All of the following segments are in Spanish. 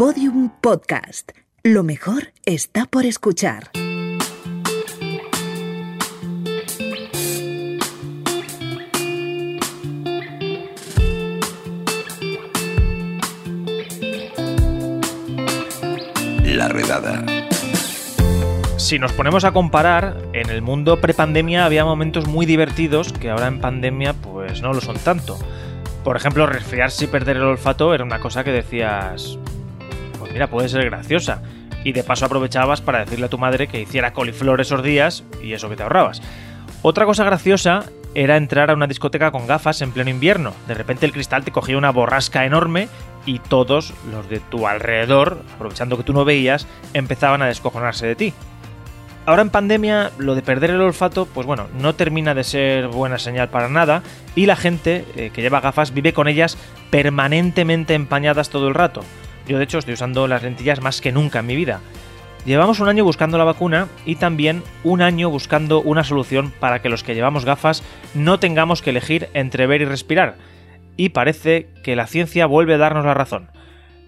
Podium Podcast. Lo mejor está por escuchar. La redada. Si nos ponemos a comparar, en el mundo prepandemia había momentos muy divertidos que ahora en pandemia pues no lo son tanto. Por ejemplo, resfriarse y perder el olfato era una cosa que decías, mira, puede ser graciosa. Y de paso aprovechabas para decirle a tu madre que hiciera coliflor esos días y eso que te ahorrabas. Otra cosa graciosa era entrar a una discoteca con gafas en pleno invierno. De repente el cristal te cogía una borrasca enorme y todos los de tu alrededor, aprovechando que tú no veías, empezaban a descojonarse de ti. Ahora en pandemia lo de perder el olfato, pues bueno, no termina de ser buena señal para nada y la gente eh, que lleva gafas vive con ellas permanentemente empañadas todo el rato. Yo de hecho estoy usando las lentillas más que nunca en mi vida. Llevamos un año buscando la vacuna y también un año buscando una solución para que los que llevamos gafas no tengamos que elegir entre ver y respirar. Y parece que la ciencia vuelve a darnos la razón.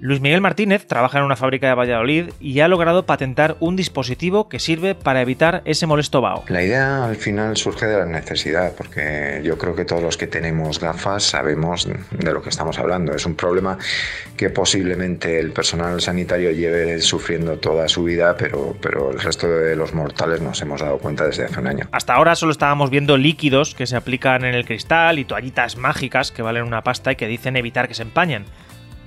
Luis Miguel Martínez trabaja en una fábrica de Valladolid y ha logrado patentar un dispositivo que sirve para evitar ese molesto vaho. La idea al final surge de la necesidad, porque yo creo que todos los que tenemos gafas sabemos de lo que estamos hablando. Es un problema que posiblemente el personal sanitario lleve sufriendo toda su vida, pero, pero el resto de los mortales nos hemos dado cuenta desde hace un año. Hasta ahora solo estábamos viendo líquidos que se aplican en el cristal y toallitas mágicas que valen una pasta y que dicen evitar que se empañen.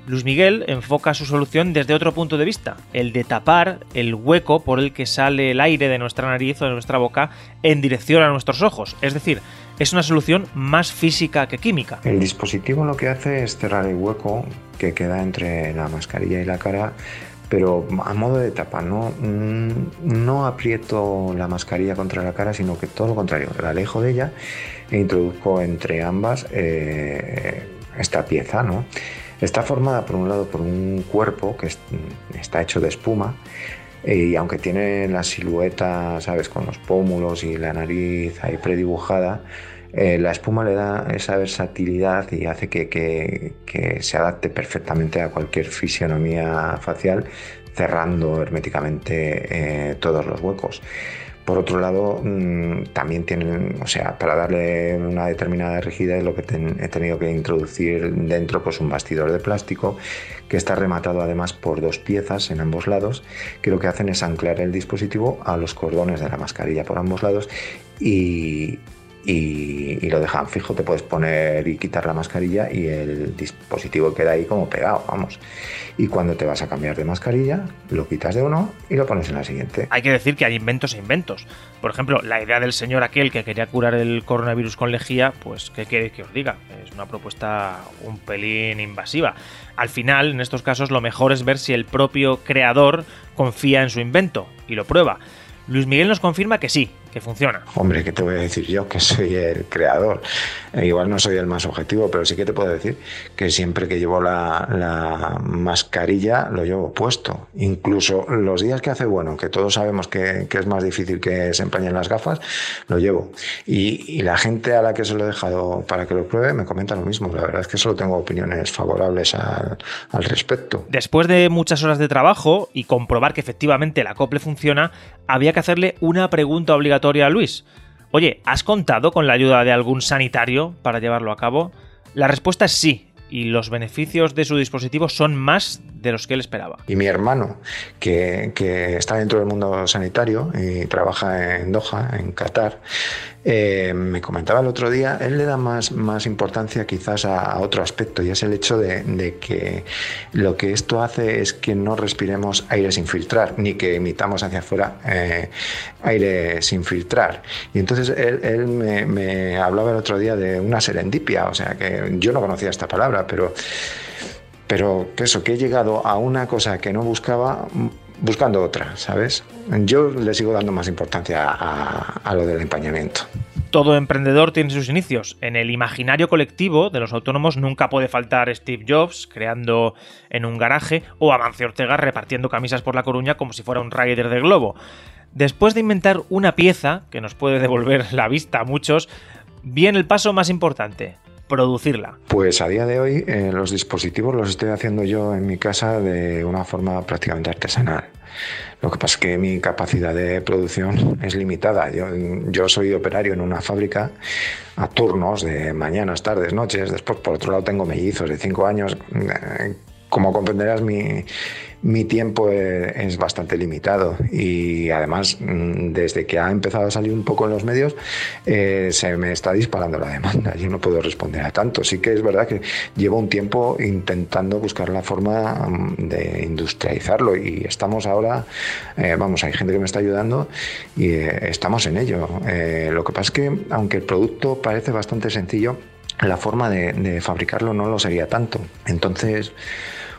Luis Miguel enfoca su solución desde otro punto de vista, el de tapar el hueco por el que sale el aire de nuestra nariz o de nuestra boca en dirección a nuestros ojos. Es decir, es una solución más física que química. El dispositivo lo que hace es cerrar el hueco que queda entre la mascarilla y la cara pero a modo de tapa, no, no aprieto la mascarilla contra la cara, sino que todo lo contrario, la alejo de ella e introduzco entre ambas eh, esta pieza, ¿no? Está formada por un lado por un cuerpo que está hecho de espuma eh, y aunque tiene la silueta, ¿sabes?, con los pómulos y la nariz ahí predibujada, eh, la espuma le da esa versatilidad y hace que, se adapte perfectamente a cualquier fisionomía facial, cerrando herméticamente eh, todos los huecos. Por otro lado, mm, también tienen, o sea, para darle una determinada rigidez, lo que he tenido que introducir dentro, pues un bastidor de plástico que está rematado además por dos piezas en ambos lados, que lo que hacen es anclar el dispositivo a los cordones de la mascarilla por ambos lados y, y, lo dejan fijo. Te puedes poner y quitar la mascarilla y el dispositivo queda ahí como pegado, vamos. Y cuando te vas a cambiar de mascarilla, lo quitas de uno y lo pones en la siguiente. Hay que decir que hay inventos e inventos. Por ejemplo, la idea del señor aquel que quería curar el coronavirus con lejía, pues, ¿qué quiere que os diga? Es una propuesta un pelín invasiva. Al final, en estos casos, lo mejor es ver si el propio creador confía en su invento y lo prueba. Luis Miguel nos confirma que sí, que funciona. Hombre, ¿qué te voy a decir yo? Que soy el creador. Eh, igual no soy el más objetivo, pero sí que te puedo decir que siempre que llevo la, mascarilla lo llevo puesto. Incluso los días que hace bueno, que todos sabemos que, es más difícil que se empañen las gafas, lo llevo. Y, la gente a la que se lo he dejado para que lo pruebe me comenta lo mismo. La verdad es que solo tengo opiniones favorables al, al respecto. Después de muchas horas de trabajo y comprobar que efectivamente el acople funciona, había que hacerle una pregunta obligatoria Luis. Oye, ¿has contado con la ayuda de algún sanitario para llevarlo a cabo? La respuesta es sí, y los beneficios de su dispositivo son más de los que él esperaba. Y mi hermano, que, está dentro del mundo sanitario y trabaja en Doha, en Qatar, eh, me comentaba el otro día, él le da más, más importancia quizás a, otro aspecto y es el hecho de, que lo que esto hace es que no respiremos aire sin filtrar, ni que emitamos hacia afuera eh, aire sin filtrar. Y entonces él, me, hablaba el otro día de una serendipia, o sea que yo no conocía esta palabra, pero pero que eso, que he llegado a una cosa que no buscaba buscando otra, ¿sabes? Yo le sigo dando más importancia a, lo del empañamiento. Todo emprendedor tiene sus inicios. En el imaginario colectivo de los autónomos nunca puede faltar Steve Jobs creando en un garaje o Amancio Ortega repartiendo camisas por la Coruña como si fuera un rider de globo. Después de inventar una pieza que nos puede devolver la vista a muchos, viene el paso más importante, producirla? Pues a día de hoy eh, los dispositivos los estoy haciendo yo en mi casa de una forma prácticamente artesanal. Lo que pasa es que mi capacidad de producción es limitada. Yo, yo, soy operario en una fábrica a turnos de mañanas, tardes, noches. Después, por otro lado, tengo mellizos de cinco años. Eh, como comprenderás, mi, mi tiempo e, es bastante limitado y además mm, desde que ha empezado a salir un poco en los medios eh, se me está disparando la demanda. Yo no puedo responder a tanto. Sí que es verdad que llevo un tiempo intentando buscar la forma mm, de industrializarlo y estamos ahora, eh, vamos, hay gente que me está ayudando y eh, estamos en ello. lo que pasa es que aunque el producto parece bastante sencillo, la forma de, de fabricarlo no lo sería tanto. Entonces,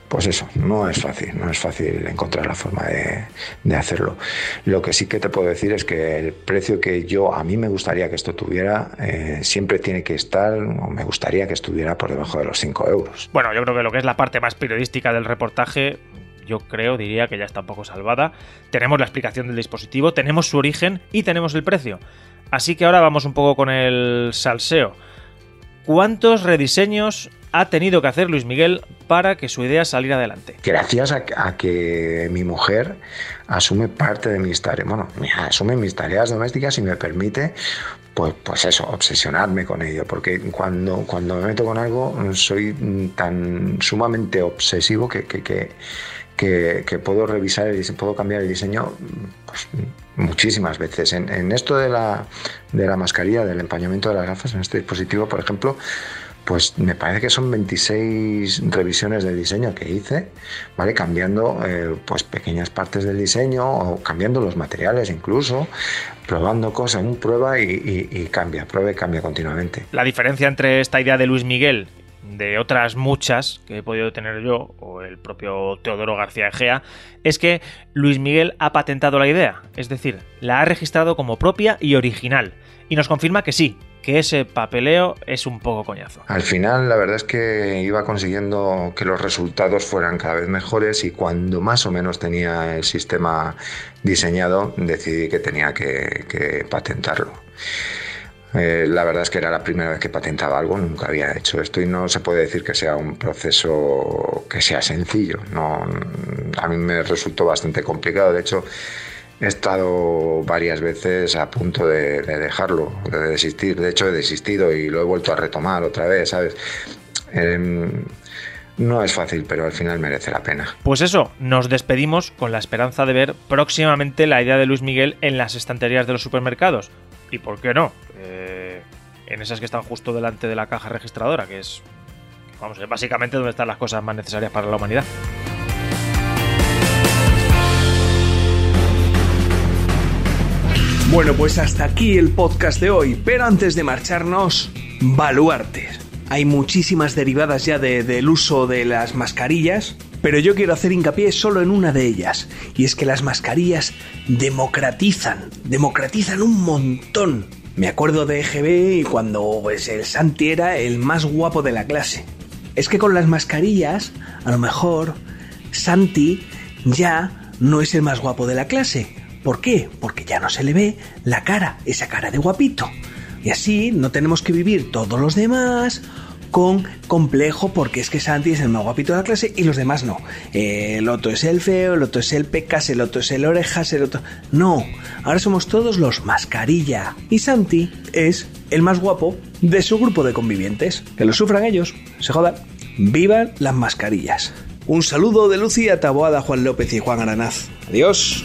pues eso, no es fácil, no es fácil encontrar la forma de, hacerlo. Lo que sí que te puedo decir es que el precio que yo, a mí me gustaría que esto tuviera, eh, siempre tiene que estar, o me gustaría que estuviera por debajo de los 5 euros. Bueno, yo creo que lo que es la parte más periodística del reportaje, yo creo, diría que ya está un poco salvada. Tenemos la explicación del dispositivo, tenemos su origen y tenemos el precio. Así que ahora vamos un poco con el salseo. ¿Cuántos rediseños ha tenido que hacer Luis Miguel para que su idea saliera adelante? Gracias a, que mi mujer asume parte de mis tareas, bueno, asume mis tareas domésticas y me permite pues, pues eso, obsesionarme con ello, porque cuando, cuando me meto con algo soy tan sumamente obsesivo que, que, que, puedo revisar, y puedo cambiar el diseño pues, muchísimas veces. En, en, esto de la, de la mascarilla, del empañamiento de las gafas, en este dispositivo, por ejemplo, pues me parece que son 26 revisiones de diseño que hice, ¿vale? Cambiando eh, pues pequeñas partes del diseño o cambiando los materiales incluso, probando cosas, prueba y, cambia, prueba y cambia continuamente. La diferencia entre esta idea de Luis Miguel de otras muchas que he podido tener yo o el propio Teodoro García Egea es que Luis Miguel ha patentado la idea, es decir, la ha registrado como propia y original y nos confirma que sí, que ese papeleo es un poco coñazo. Al final, la verdad es que iba consiguiendo que los resultados fueran cada vez mejores y cuando más o menos tenía el sistema diseñado, decidí que tenía que, patentarlo. Eh, la verdad es que era la primera vez que patentaba algo, nunca había hecho esto y no se puede decir que sea un proceso que sea sencillo. No, a mí me resultó bastante complicado. De hecho, he estado varias veces a punto de, dejarlo, de desistir. De hecho, he desistido y lo he vuelto a retomar otra vez, ¿sabes? Em, no es fácil, pero al final merece la pena. Pues eso, nos despedimos con la esperanza de ver próximamente la idea de Luis Miguel en las estanterías de los supermercados. ¿Y por qué no? Eh, en esas que están justo delante de la caja registradora, que es, vamos, básicamente donde están las cosas más necesarias para la humanidad. Bueno, pues hasta aquí el podcast de hoy, pero antes de marcharnos, baluartes. Hay muchísimas derivadas ya del uso de las mascarillas, pero yo quiero hacer hincapié solo en una de ellas, y es que las mascarillas democratizan, democratizan un montón. Me acuerdo de EGB y cuando pues, el Santi era el más guapo de la clase. Es que con las mascarillas, a lo mejor, Santi ya no es el más guapo de la clase, ¿Por qué? Porque ya no se le ve la cara, esa cara de guapito. Y así no tenemos que vivir todos los demás con complejo porque es que Santi es el más guapito de la clase y los demás no. el otro es el feo, el otro es el pecas, el otro es el orejas, el otro... No, ahora somos todos los mascarilla. Y Santi es el más guapo de su grupo de convivientes. Que lo sufran ellos, se jodan. Vivan las mascarillas. Un saludo de Lucía Taboada, Juan López y Juan Aranaz. Adiós.